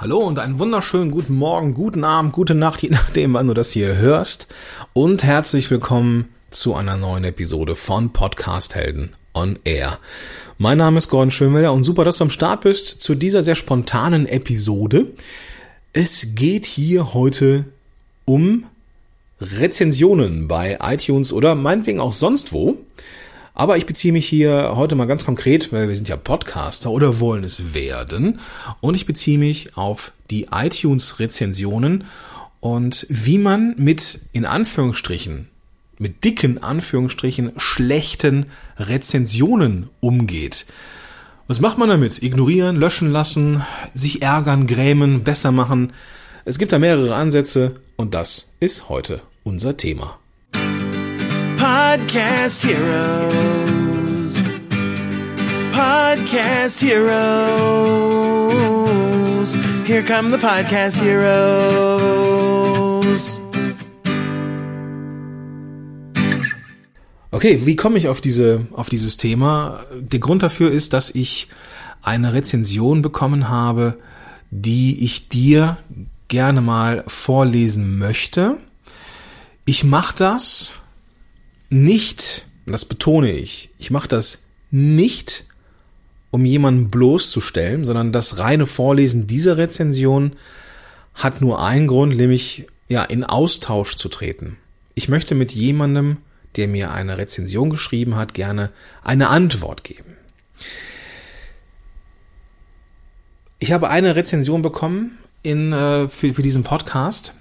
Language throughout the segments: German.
Hallo und einen wunderschönen guten Morgen, guten Abend, gute Nacht, je nachdem, wann du das hier hörst. Und herzlich willkommen zu einer neuen Episode von Podcast Helden on Air. Mein Name ist Gordon Schönwelder und super, dass du am Start bist zu dieser sehr spontanen Episode. Es geht hier heute um Rezensionen bei iTunes oder meinetwegen auch sonst wo. Aber ich beziehe mich hier heute mal ganz konkret, weil wir sind ja Podcaster oder wollen es werden. Und ich beziehe mich auf die iTunes-Rezensionen und wie man mit, in Anführungsstrichen, mit dicken Anführungsstrichen, schlechten Rezensionen umgeht. Was macht man damit? Ignorieren, löschen lassen, sich ärgern, grämen, besser machen. Es gibt da mehrere Ansätze und das ist heute unser Thema. Podcast Heroes. Podcast Heroes. Here come the Podcast Heroes. Okay, wie komme ich auf diese, auf dieses Thema? Der Grund dafür ist, dass ich eine Rezension bekommen habe, die ich dir gerne mal vorlesen möchte. Ich mache das nicht, das betone ich, ich mache das nicht, um jemanden bloßzustellen, sondern das reine Vorlesen dieser Rezension hat nur einen Grund, nämlich ja in Austausch zu treten. Ich möchte mit jemandem, der mir eine Rezension geschrieben hat, gerne eine Antwort geben. Ich habe eine Rezension bekommen in, äh, für, für diesen Podcast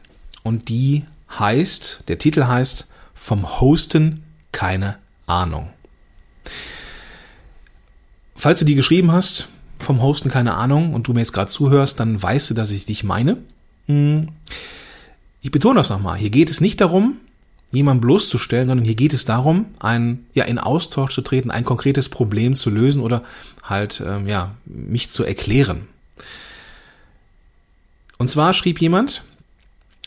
und die heißt, der Titel heißt vom Hosten keine Ahnung. Falls du die geschrieben hast, vom Hosten keine Ahnung und du mir jetzt gerade zuhörst, dann weißt du, dass ich dich meine. Hm. Ich betone das nochmal. Hier geht es nicht darum, jemanden bloßzustellen, sondern hier geht es darum, ein, ja, in Austausch zu treten, ein konkretes Problem zu lösen oder halt, ähm, ja, mich zu erklären. Und zwar schrieb jemand,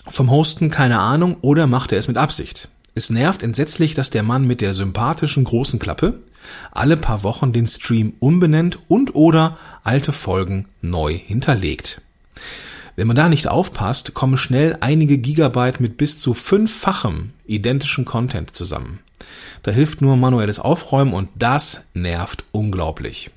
vom Hosten keine Ahnung oder machte es mit Absicht. Es nervt entsetzlich, dass der Mann mit der sympathischen großen Klappe alle paar Wochen den Stream umbenennt und oder alte Folgen neu hinterlegt. Wenn man da nicht aufpasst, kommen schnell einige Gigabyte mit bis zu fünffachem identischen Content zusammen. Da hilft nur manuelles Aufräumen und das nervt unglaublich.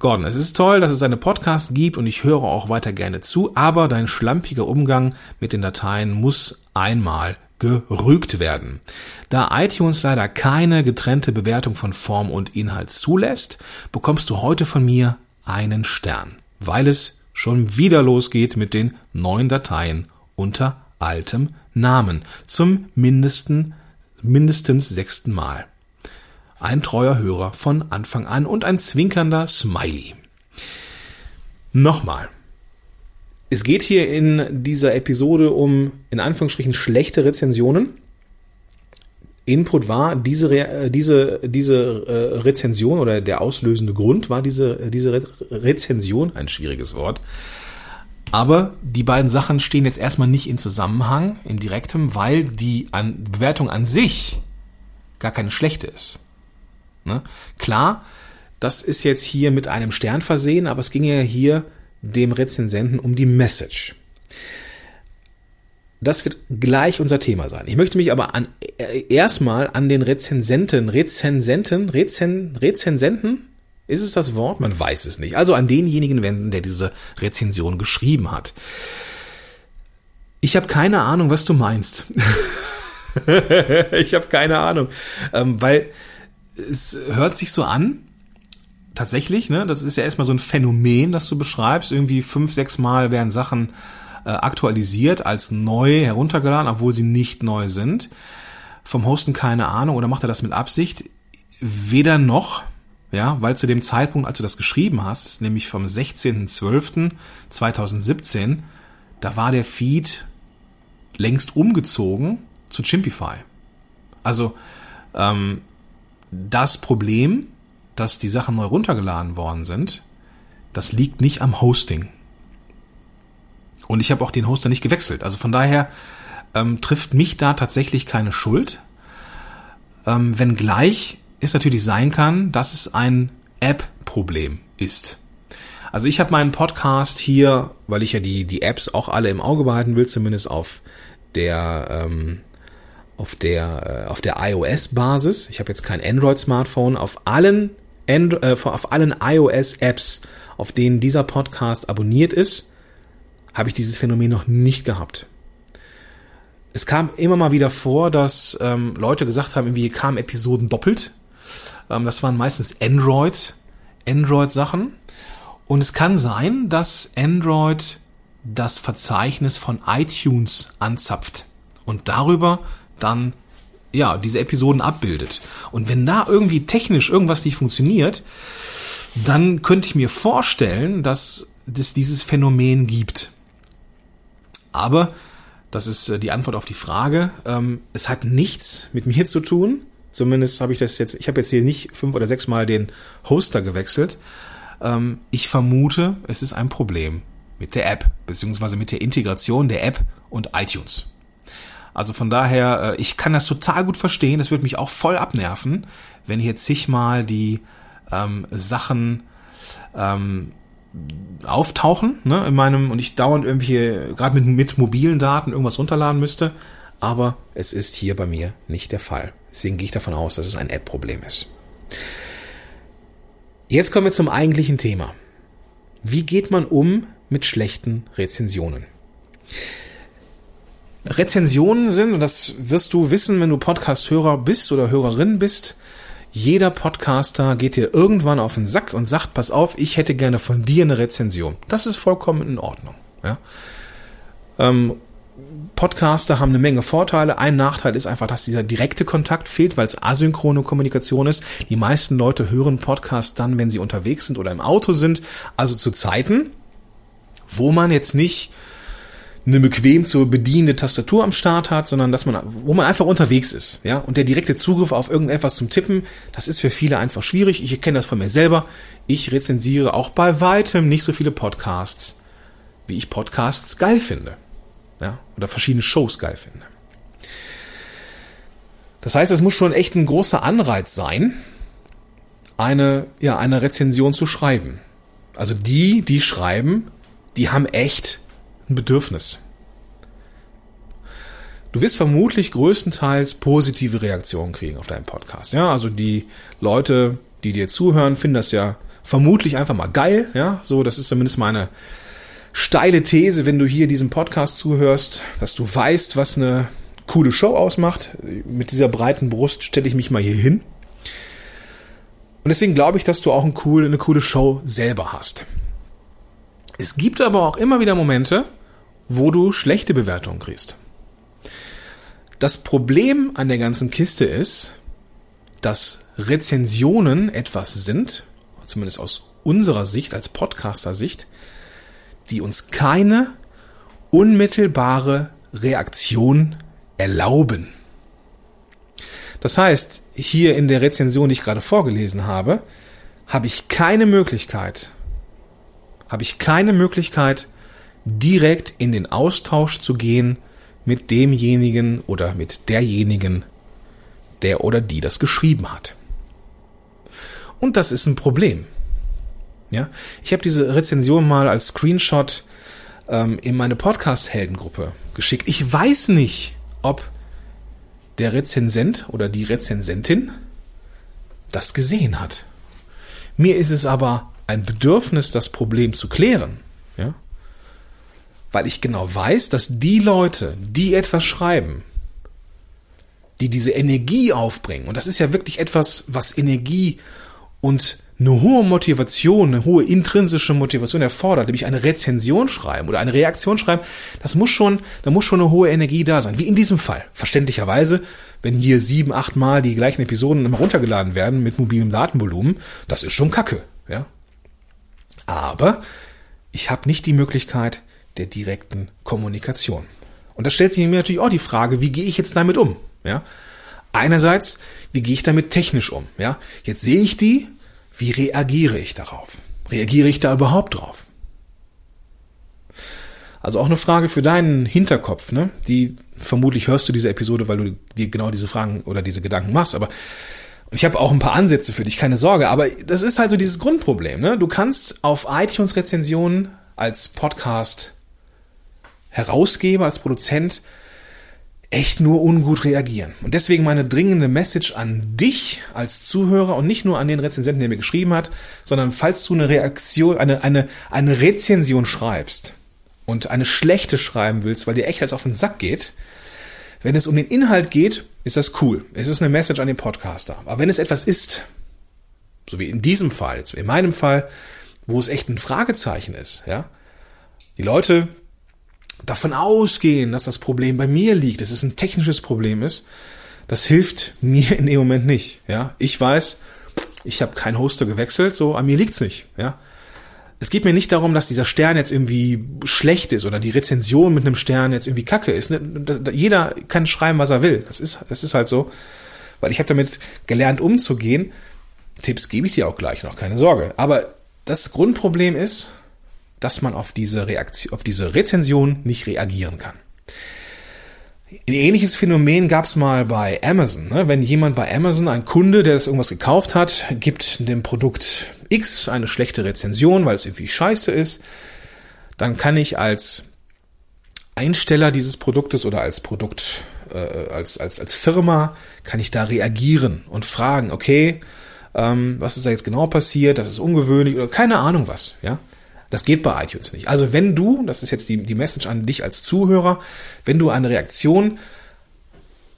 Gordon, es ist toll, dass es eine Podcast gibt und ich höre auch weiter gerne zu, aber dein schlampiger Umgang mit den Dateien muss einmal gerügt werden. Da iTunes leider keine getrennte Bewertung von Form und Inhalt zulässt, bekommst du heute von mir einen Stern, weil es schon wieder losgeht mit den neuen Dateien unter altem Namen zum mindesten, mindestens sechsten Mal. Ein treuer Hörer von Anfang an und ein zwinkernder Smiley. Nochmal. Es geht hier in dieser Episode um, in Anführungsstrichen, schlechte Rezensionen. Input war diese, Re diese, diese äh, Rezension oder der auslösende Grund war diese, diese Re Rezension, ein schwieriges Wort. Aber die beiden Sachen stehen jetzt erstmal nicht in Zusammenhang, in direktem, weil die an Bewertung an sich gar keine schlechte ist. Ne? Klar, das ist jetzt hier mit einem Stern versehen, aber es ging ja hier dem Rezensenten um die Message. Das wird gleich unser Thema sein. Ich möchte mich aber an, äh, erstmal an den Rezensenten, Rezensenten, Rezen, Rezensenten, ist es das Wort? Man weiß es nicht. Also an denjenigen wenden, der diese Rezension geschrieben hat. Ich habe keine Ahnung, was du meinst. ich habe keine Ahnung, ähm, weil es hört sich so an, tatsächlich, ne, das ist ja erstmal so ein Phänomen, das du beschreibst. Irgendwie fünf, sechs Mal werden Sachen äh, aktualisiert, als neu heruntergeladen, obwohl sie nicht neu sind. Vom Hosten keine Ahnung oder macht er das mit Absicht? Weder noch, ja, weil zu dem Zeitpunkt, als du das geschrieben hast, nämlich vom 16.12.2017, da war der Feed längst umgezogen zu Chimpify. Also ähm, das Problem, dass die Sachen neu runtergeladen worden sind, das liegt nicht am Hosting. Und ich habe auch den Hoster nicht gewechselt. Also von daher ähm, trifft mich da tatsächlich keine Schuld. Ähm, wenngleich es natürlich sein kann, dass es ein App-Problem ist. Also ich habe meinen Podcast hier weil ich ja die, die Apps auch alle im Auge behalten will, zumindest auf der, ähm, auf der, äh, auf der iOS-Basis. Ich habe jetzt kein Android-Smartphone. Auf allen, Andro äh, auf allen iOS-Apps, auf denen dieser Podcast abonniert ist, habe ich dieses Phänomen noch nicht gehabt. Es kam immer mal wieder vor, dass ähm, Leute gesagt haben, irgendwie kamen Episoden doppelt. Ähm, das waren meistens Android, Android-Sachen. Und es kann sein, dass Android das Verzeichnis von iTunes anzapft und darüber dann ja diese Episoden abbildet. Und wenn da irgendwie technisch irgendwas nicht funktioniert, dann könnte ich mir vorstellen, dass es dieses Phänomen gibt. Aber das ist äh, die Antwort auf die Frage. Ähm, es hat nichts mit mir zu tun. Zumindest habe ich das jetzt, ich habe jetzt hier nicht fünf oder sechs Mal den Hoster gewechselt. Ähm, ich vermute, es ist ein Problem mit der App, beziehungsweise mit der Integration der App und iTunes. Also von daher, äh, ich kann das total gut verstehen. Das würde mich auch voll abnerven, wenn hier zigmal die ähm, Sachen ähm, auftauchen ne, in meinem und ich dauernd irgendwie gerade mit, mit mobilen Daten irgendwas runterladen müsste. Aber es ist hier bei mir nicht der Fall. Deswegen gehe ich davon aus, dass es ein App-Problem ist. Jetzt kommen wir zum eigentlichen Thema. Wie geht man um mit schlechten Rezensionen? Rezensionen sind, und das wirst du wissen, wenn du Podcast-Hörer bist oder Hörerin bist, jeder Podcaster geht dir irgendwann auf den Sack und sagt, pass auf, ich hätte gerne von dir eine Rezension. Das ist vollkommen in Ordnung. Ja? Ähm, Podcaster haben eine Menge Vorteile. Ein Nachteil ist einfach, dass dieser direkte Kontakt fehlt, weil es asynchrone Kommunikation ist. Die meisten Leute hören Podcasts dann, wenn sie unterwegs sind oder im Auto sind. Also zu Zeiten, wo man jetzt nicht eine bequem zu bedienende Tastatur am Start hat, sondern dass man, wo man einfach unterwegs ist, ja. Und der direkte Zugriff auf irgendetwas zum Tippen, das ist für viele einfach schwierig. Ich erkenne das von mir selber. Ich rezensiere auch bei weitem nicht so viele Podcasts, wie ich Podcasts geil finde, ja. Oder verschiedene Shows geil finde. Das heißt, es muss schon echt ein großer Anreiz sein, eine, ja, eine Rezension zu schreiben. Also die, die schreiben, die haben echt ein Bedürfnis. Du wirst vermutlich größtenteils positive Reaktionen kriegen auf deinen Podcast. Ja, also die Leute, die dir zuhören, finden das ja vermutlich einfach mal geil. Ja, so, das ist zumindest meine steile These, wenn du hier diesem Podcast zuhörst, dass du weißt, was eine coole Show ausmacht. Mit dieser breiten Brust stelle ich mich mal hier hin. Und deswegen glaube ich, dass du auch eine coole Show selber hast. Es gibt aber auch immer wieder Momente, wo du schlechte Bewertungen kriegst. Das Problem an der ganzen Kiste ist, dass Rezensionen etwas sind, zumindest aus unserer Sicht, als Podcaster-Sicht, die uns keine unmittelbare Reaktion erlauben. Das heißt, hier in der Rezension, die ich gerade vorgelesen habe, habe ich keine Möglichkeit, habe ich keine Möglichkeit, direkt in den Austausch zu gehen mit demjenigen oder mit derjenigen, der oder die das geschrieben hat. Und das ist ein Problem. Ja, ich habe diese Rezension mal als Screenshot ähm, in meine Podcast-Heldengruppe geschickt. Ich weiß nicht, ob der Rezensent oder die Rezensentin das gesehen hat. Mir ist es aber ein Bedürfnis, das Problem zu klären. Ja? Weil ich genau weiß, dass die Leute, die etwas schreiben, die diese Energie aufbringen, und das ist ja wirklich etwas, was Energie und eine hohe Motivation, eine hohe intrinsische Motivation erfordert, nämlich eine Rezension schreiben oder eine Reaktion schreiben, das muss schon, da muss schon eine hohe Energie da sein. Wie in diesem Fall. Verständlicherweise, wenn hier sieben, acht Mal die gleichen Episoden immer runtergeladen werden mit mobilem Datenvolumen, das ist schon Kacke, ja. Aber ich habe nicht die Möglichkeit der direkten Kommunikation. Und da stellt sich mir natürlich auch die Frage, wie gehe ich jetzt damit um? Ja? Einerseits, wie gehe ich damit technisch um? Ja? Jetzt sehe ich die, wie reagiere ich darauf? Reagiere ich da überhaupt drauf? Also auch eine Frage für deinen Hinterkopf, ne? Die vermutlich hörst du diese Episode, weil du dir genau diese Fragen oder diese Gedanken machst, aber ich habe auch ein paar Ansätze für dich, keine Sorge, aber das ist halt so dieses Grundproblem. Ne? Du kannst auf iTunes-Rezensionen als Podcast Herausgeber, als Produzent echt nur ungut reagieren. Und deswegen meine dringende Message an dich als Zuhörer und nicht nur an den Rezensenten, der mir geschrieben hat, sondern falls du eine Reaktion, eine, eine, eine Rezension schreibst und eine schlechte schreiben willst, weil dir echt als auf den Sack geht, wenn es um den Inhalt geht, ist das cool. Es ist eine Message an den Podcaster. Aber wenn es etwas ist, so wie in diesem Fall, jetzt in meinem Fall, wo es echt ein Fragezeichen ist, ja, die Leute davon ausgehen, dass das Problem bei mir liegt, dass es ein technisches Problem ist, das hilft mir in dem Moment nicht. Ja, ich weiß, ich habe keinen Hoster gewechselt, so an mir liegt's nicht. Ja, es geht mir nicht darum, dass dieser Stern jetzt irgendwie schlecht ist oder die Rezension mit einem Stern jetzt irgendwie kacke ist. Jeder kann schreiben, was er will. Das ist, das ist halt so, weil ich habe damit gelernt umzugehen. Tipps gebe ich dir auch gleich noch, keine Sorge. Aber das Grundproblem ist, dass man auf diese Reaktion, auf diese Rezension nicht reagieren kann. Ein ähnliches Phänomen gab es mal bei Amazon. Ne? Wenn jemand bei Amazon, ein Kunde, der das irgendwas gekauft hat, gibt dem Produkt X eine schlechte Rezension, weil es irgendwie scheiße ist, dann kann ich als Einsteller dieses Produktes oder als Produkt, äh, als, als, als Firma, kann ich da reagieren und fragen, okay, ähm, was ist da jetzt genau passiert, das ist ungewöhnlich oder keine Ahnung was, ja. Das geht bei iTunes nicht. Also wenn du, das ist jetzt die, die Message an dich als Zuhörer, wenn du eine Reaktion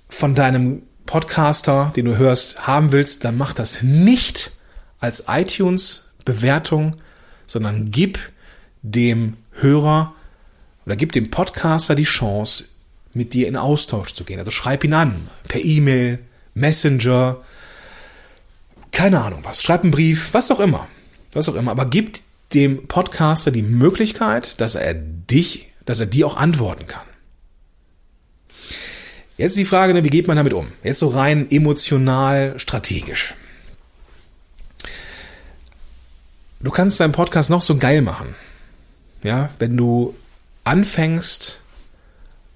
von deinem Podcaster, den du hörst, haben willst, dann mach das nicht als iTunes-Bewertung, sondern gib dem Hörer oder gib dem Podcaster die Chance, mit dir in Austausch zu gehen. Also schreib ihn an, per E-Mail, Messenger, keine Ahnung was, schreib einen Brief, was auch immer. Was auch immer. Aber gib dem Podcaster die Möglichkeit, dass er dich, dass er dir auch antworten kann. Jetzt die Frage, ne, wie geht man damit um? Jetzt so rein emotional, strategisch. Du kannst deinen Podcast noch so geil machen. Ja, wenn du anfängst,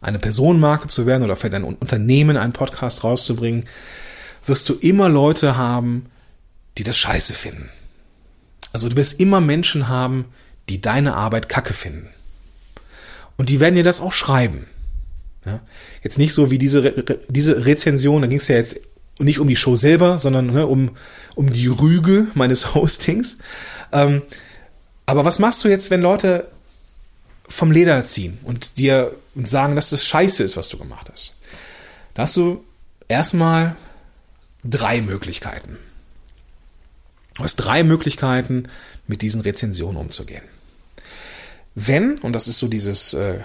eine Personenmarke zu werden oder für dein Unternehmen einen Podcast rauszubringen, wirst du immer Leute haben, die das scheiße finden. Also du wirst immer Menschen haben, die deine Arbeit kacke finden. Und die werden dir das auch schreiben. Ja? Jetzt nicht so wie diese, Re diese Rezension, da ging es ja jetzt nicht um die Show selber, sondern ne, um, um die Rüge meines Hostings. Ähm, aber was machst du jetzt, wenn Leute vom Leder ziehen und dir sagen, dass das scheiße ist, was du gemacht hast? Da hast du erstmal drei Möglichkeiten. Du hast drei Möglichkeiten, mit diesen Rezensionen umzugehen. Wenn, und das ist so dieses, äh,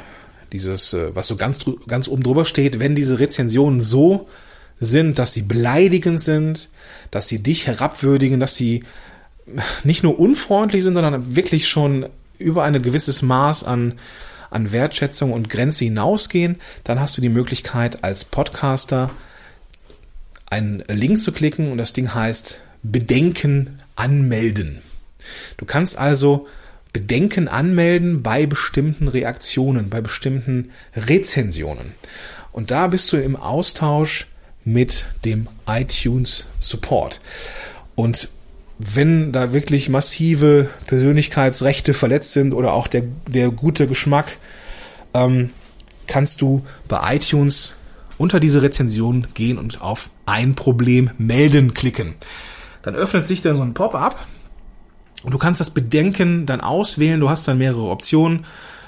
dieses, äh, was so ganz, ganz oben drüber steht, wenn diese Rezensionen so sind, dass sie beleidigend sind, dass sie dich herabwürdigen, dass sie nicht nur unfreundlich sind, sondern wirklich schon über ein gewisses Maß an, an Wertschätzung und Grenze hinausgehen, dann hast du die Möglichkeit als Podcaster einen Link zu klicken und das Ding heißt Bedenken anmelden. Du kannst also Bedenken anmelden bei bestimmten Reaktionen, bei bestimmten Rezensionen. Und da bist du im Austausch mit dem iTunes Support. Und wenn da wirklich massive Persönlichkeitsrechte verletzt sind oder auch der, der gute Geschmack, ähm, kannst du bei iTunes unter diese Rezension gehen und auf ein Problem melden klicken. Dann öffnet sich da so ein Pop-up und du kannst das Bedenken dann auswählen. Du hast dann mehrere Optionen.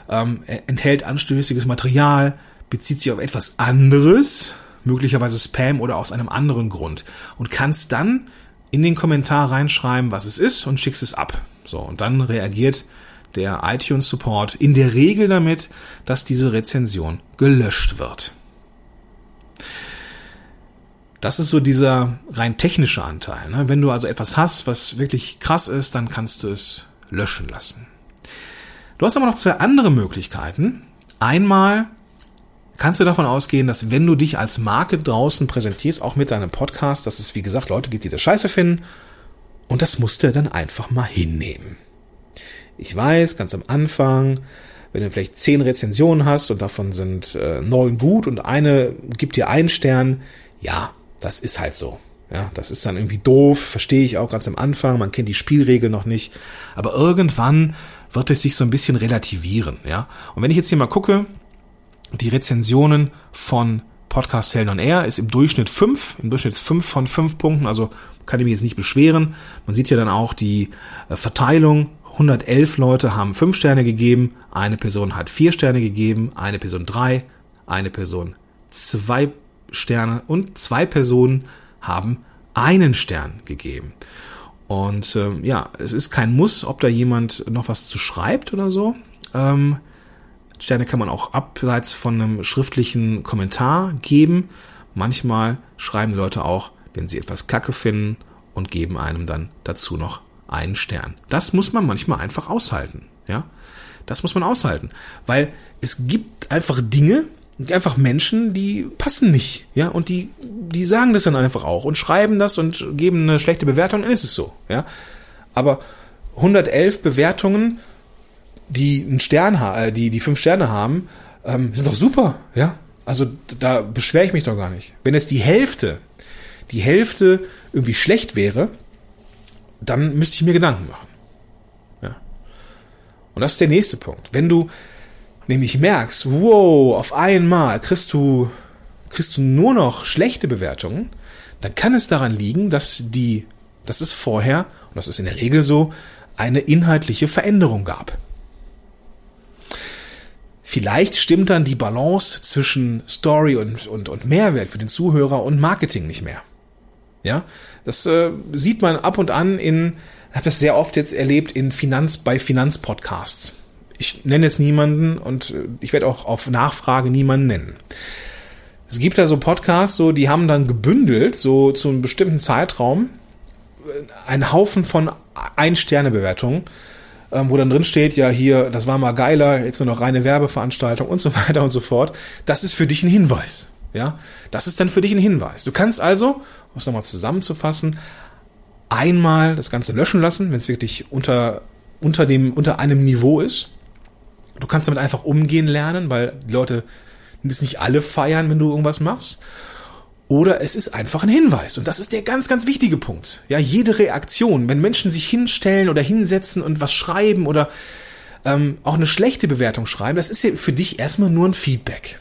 Ähm, enthält anstößiges Material, bezieht sich auf etwas anderes, möglicherweise Spam oder aus einem anderen Grund. Und kannst dann in den Kommentar reinschreiben, was es ist und schickst es ab. So, und dann reagiert der iTunes Support in der Regel damit, dass diese Rezension gelöscht wird. Das ist so dieser rein technische Anteil. Ne? Wenn du also etwas hast, was wirklich krass ist, dann kannst du es löschen lassen. Du hast aber noch zwei andere Möglichkeiten. Einmal kannst du davon ausgehen, dass wenn du dich als Marke draußen präsentierst, auch mit deinem Podcast, dass es, wie gesagt, Leute gibt, die das scheiße finden. Und das musst du dann einfach mal hinnehmen. Ich weiß, ganz am Anfang, wenn du vielleicht zehn Rezensionen hast und davon sind äh, neun gut und eine gibt dir einen Stern, ja, das ist halt so. Ja, das ist dann irgendwie doof, verstehe ich auch ganz am Anfang, man kennt die Spielregeln noch nicht. Aber irgendwann wird es sich so ein bisschen relativieren, ja. Und wenn ich jetzt hier mal gucke, die Rezensionen von Podcast Hell on Air ist im Durchschnitt fünf, im Durchschnitt fünf von fünf Punkten, also kann ich mich jetzt nicht beschweren. Man sieht ja dann auch die äh, Verteilung. 111 Leute haben fünf Sterne gegeben, eine Person hat vier Sterne gegeben, eine Person drei, eine Person zwei Sterne und zwei Personen haben einen Stern gegeben. Und ähm, ja, es ist kein Muss, ob da jemand noch was zu schreibt oder so. Ähm, Sterne kann man auch abseits von einem schriftlichen Kommentar geben. Manchmal schreiben die Leute auch, wenn sie etwas Kacke finden und geben einem dann dazu noch einen Stern. Das muss man manchmal einfach aushalten, ja? Das muss man aushalten, weil es gibt einfach Dinge, einfach Menschen, die passen nicht, ja, und die, die sagen das dann einfach auch und schreiben das und geben eine schlechte Bewertung, dann ist es so, ja. Aber 111 Bewertungen, die einen Stern, äh, die die fünf Sterne haben, ähm, sind doch super, ja. Also da beschwere ich mich doch gar nicht. Wenn es die Hälfte, die Hälfte irgendwie schlecht wäre, dann müsste ich mir Gedanken machen. Ja. Und das ist der nächste Punkt. Wenn du nämlich merkst, wow, auf einmal kriegst du, kriegst du nur noch schlechte Bewertungen, dann kann es daran liegen, dass die, dass es vorher, und das ist in der Regel so, eine inhaltliche Veränderung gab. Vielleicht stimmt dann die Balance zwischen Story und, und, und Mehrwert für den Zuhörer und Marketing nicht mehr. Ja, das äh, sieht man ab und an in, habe das sehr oft jetzt erlebt in Finanz bei Finanzpodcasts ich nenne jetzt niemanden und äh, ich werde auch auf Nachfrage niemanden nennen. Es gibt da so Podcasts, so, die haben dann gebündelt, so zu einem bestimmten Zeitraum, äh, einen Haufen von Ein-Sterne-Bewertungen, ähm, wo dann drin steht, ja, hier, das war mal geiler, jetzt nur noch reine Werbeveranstaltung und so weiter und so fort. Das ist für dich ein Hinweis. Ja, das ist dann für dich ein Hinweis. Du kannst also, um es nochmal zusammenzufassen, einmal das Ganze löschen lassen, wenn es wirklich unter, unter dem, unter einem Niveau ist. Du kannst damit einfach umgehen lernen, weil die Leute das nicht alle feiern, wenn du irgendwas machst. Oder es ist einfach ein Hinweis. Und das ist der ganz, ganz wichtige Punkt. Ja, jede Reaktion, wenn Menschen sich hinstellen oder hinsetzen und was schreiben oder ähm, auch eine schlechte Bewertung schreiben, das ist ja für dich erstmal nur ein Feedback.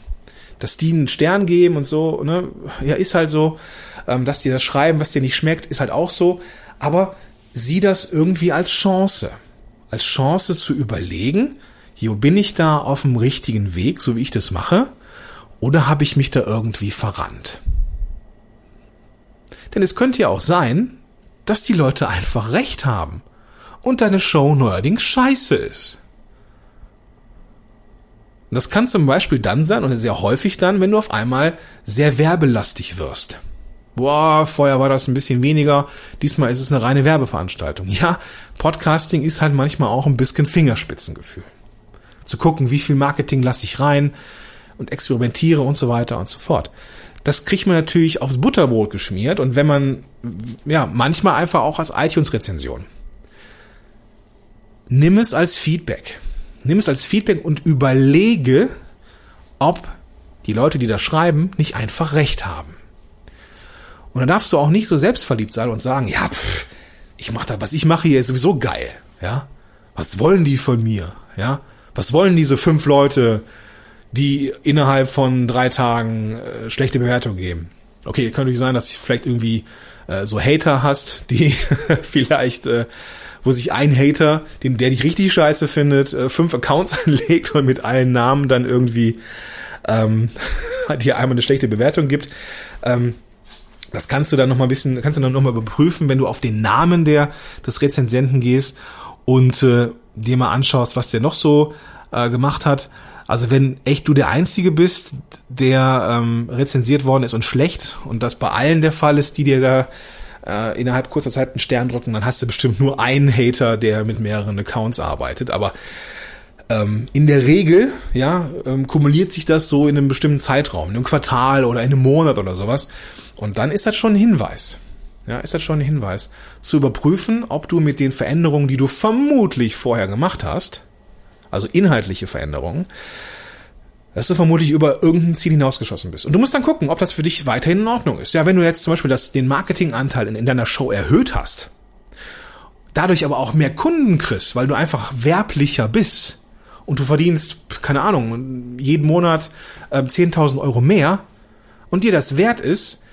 Dass die einen Stern geben und so, ne, ja, ist halt so. Ähm, dass die das schreiben, was dir nicht schmeckt, ist halt auch so. Aber sieh das irgendwie als Chance. Als Chance zu überlegen, jo, bin ich da auf dem richtigen Weg, so wie ich das mache, oder habe ich mich da irgendwie verrannt? Denn es könnte ja auch sein, dass die Leute einfach recht haben und deine Show neuerdings scheiße ist. Das kann zum Beispiel dann sein, und sehr häufig dann, wenn du auf einmal sehr werbelastig wirst. Boah, vorher war das ein bisschen weniger, diesmal ist es eine reine Werbeveranstaltung. Ja, Podcasting ist halt manchmal auch ein bisschen Fingerspitzengefühl zu gucken, wie viel Marketing lasse ich rein und experimentiere und so weiter und so fort. Das kriegt man natürlich aufs Butterbrot geschmiert und wenn man, ja, manchmal einfach auch als iTunes-Rezension. Nimm es als Feedback. Nimm es als Feedback und überlege, ob die Leute, die da schreiben, nicht einfach recht haben. Und dann darfst du auch nicht so selbstverliebt sein und sagen, ja, pff, ich mache da, was ich mache hier ist sowieso geil, ja. Was wollen die von mir, ja? Was wollen diese fünf Leute, die innerhalb von drei Tagen äh, schlechte Bewertung geben? Okay, könnte sein, dass du vielleicht irgendwie äh, so Hater hast, die vielleicht, äh, wo sich ein Hater, den, der dich richtig scheiße findet, äh, fünf Accounts anlegt und mit allen Namen dann irgendwie ähm, dir einmal eine schlechte Bewertung gibt. Ähm, das kannst du dann noch mal ein bisschen, kannst du dann noch mal überprüfen, wenn du auf den Namen der des Rezensenten gehst und äh, dir mal anschaust, was der noch so äh, gemacht hat. Also wenn echt du der Einzige bist, der ähm, rezensiert worden ist und schlecht und das bei allen der Fall ist, die dir da äh, innerhalb kurzer Zeit einen Stern drücken, dann hast du bestimmt nur einen Hater, der mit mehreren Accounts arbeitet. Aber ähm, in der Regel, ja, ähm, kumuliert sich das so in einem bestimmten Zeitraum, in einem Quartal oder in einem Monat oder sowas. Und dann ist das schon ein Hinweis. Ja, ist das schon ein Hinweis, zu überprüfen, ob du mit den Veränderungen, die du vermutlich vorher gemacht hast, also inhaltliche Veränderungen, dass du vermutlich über irgendein Ziel hinausgeschossen bist. Und du musst dann gucken, ob das für dich weiterhin in Ordnung ist. Ja, wenn du jetzt zum Beispiel das, den Marketinganteil in, in deiner Show erhöht hast, dadurch aber auch mehr Kunden kriegst, weil du einfach werblicher bist und du verdienst, keine Ahnung, jeden Monat äh, 10.000 Euro mehr und dir das wert ist,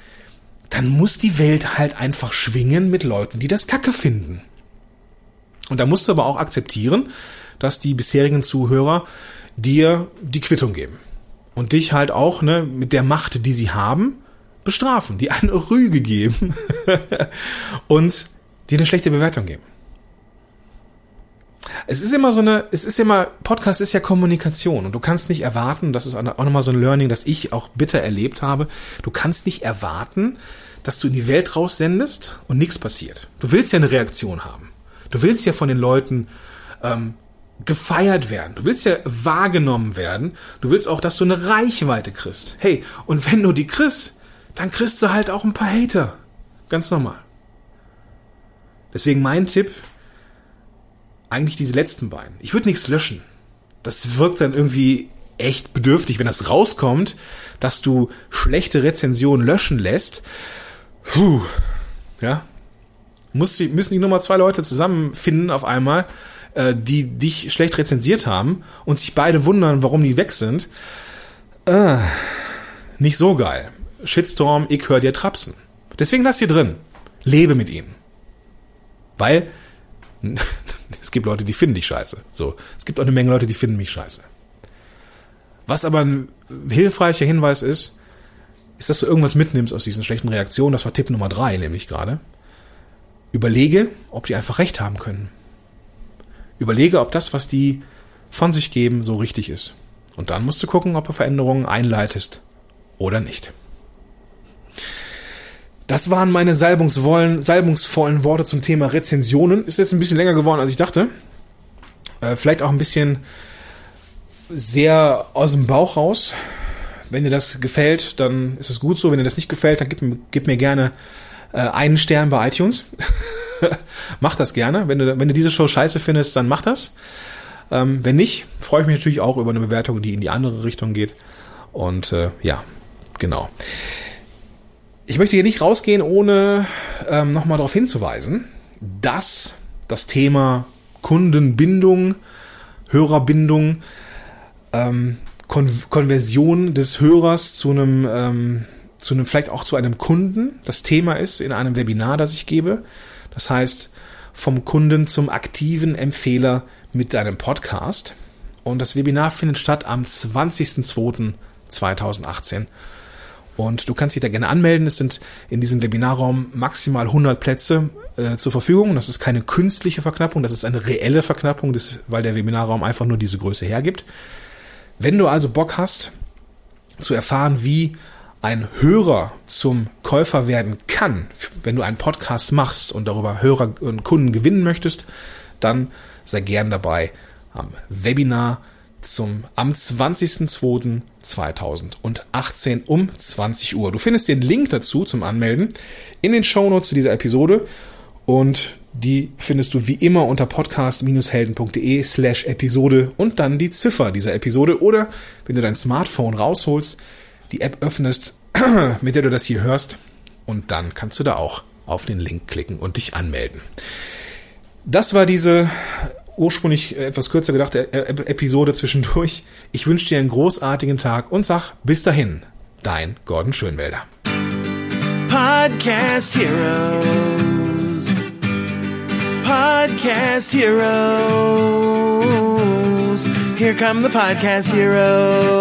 dann muss die Welt halt einfach schwingen mit Leuten, die das Kacke finden. Und da musst du aber auch akzeptieren, dass die bisherigen Zuhörer dir die Quittung geben. Und dich halt auch ne, mit der Macht, die sie haben, bestrafen, die eine Rüge geben und dir eine schlechte Bewertung geben. Es ist immer so eine, es ist immer, Podcast ist ja Kommunikation und du kannst nicht erwarten, das ist auch nochmal so ein Learning, das ich auch bitter erlebt habe, du kannst nicht erwarten, dass du in die Welt raussendest und nichts passiert. Du willst ja eine Reaktion haben. Du willst ja von den Leuten ähm, gefeiert werden. Du willst ja wahrgenommen werden. Du willst auch, dass du eine Reichweite kriegst. Hey, und wenn du die kriegst, dann kriegst du halt auch ein paar Hater. Ganz normal. Deswegen mein Tipp, eigentlich diese letzten beiden. Ich würde nichts löschen. Das wirkt dann irgendwie echt bedürftig, wenn das rauskommt, dass du schlechte Rezensionen löschen lässt. Puh, ja. Muss, müssen die Nummer zwei Leute zusammenfinden auf einmal, äh, die dich schlecht rezensiert haben und sich beide wundern, warum die weg sind. Äh, nicht so geil. Shitstorm, ich höre dir trapsen. Deswegen lass sie drin. Lebe mit ihnen. Weil es gibt Leute, die finden dich scheiße. So, es gibt auch eine Menge Leute, die finden mich scheiße. Was aber ein hilfreicher Hinweis ist, ist, dass du irgendwas mitnimmst aus diesen schlechten Reaktionen. Das war Tipp Nummer drei, nämlich gerade. Überlege, ob die einfach recht haben können. Überlege, ob das, was die von sich geben, so richtig ist. Und dann musst du gucken, ob du Veränderungen einleitest oder nicht. Das waren meine salbungsvollen, salbungsvollen Worte zum Thema Rezensionen. Ist jetzt ein bisschen länger geworden, als ich dachte. Äh, vielleicht auch ein bisschen sehr aus dem Bauch raus. Wenn dir das gefällt, dann ist es gut so. Wenn dir das nicht gefällt, dann gib, gib mir gerne äh, einen Stern bei iTunes. mach das gerne. Wenn du, wenn du diese Show scheiße findest, dann mach das. Ähm, wenn nicht, freue ich mich natürlich auch über eine Bewertung, die in die andere Richtung geht. Und äh, ja, genau. Ich möchte hier nicht rausgehen, ohne ähm, nochmal darauf hinzuweisen, dass das Thema Kundenbindung, Hörerbindung, ähm, Kon Konversion des Hörers zu einem, ähm, zu einem, vielleicht auch zu einem Kunden, das Thema ist in einem Webinar, das ich gebe. Das heißt, vom Kunden zum aktiven Empfehler mit deinem Podcast. Und das Webinar findet statt am 20.02.2018 und du kannst dich da gerne anmelden. Es sind in diesem Webinarraum maximal 100 Plätze äh, zur Verfügung. Das ist keine künstliche Verknappung, das ist eine reelle Verknappung, das, weil der Webinarraum einfach nur diese Größe hergibt. Wenn du also Bock hast, zu erfahren, wie ein Hörer zum Käufer werden kann, wenn du einen Podcast machst und darüber Hörer und Kunden gewinnen möchtest, dann sei gern dabei am Webinar zum am 20.02.2018 um 20 Uhr. Du findest den Link dazu zum Anmelden in den Shownotes zu dieser Episode und die findest du wie immer unter podcast-helden.de slash Episode und dann die Ziffer dieser Episode oder wenn du dein Smartphone rausholst, die App öffnest, mit der du das hier hörst und dann kannst du da auch auf den Link klicken und dich anmelden. Das war diese ursprünglich etwas kürzer gedachte Episode zwischendurch. Ich wünsche dir einen großartigen Tag und sag bis dahin, dein Gordon Schönwälder. Podcast Heroes. Podcast Heroes. Here come the Podcast Heroes.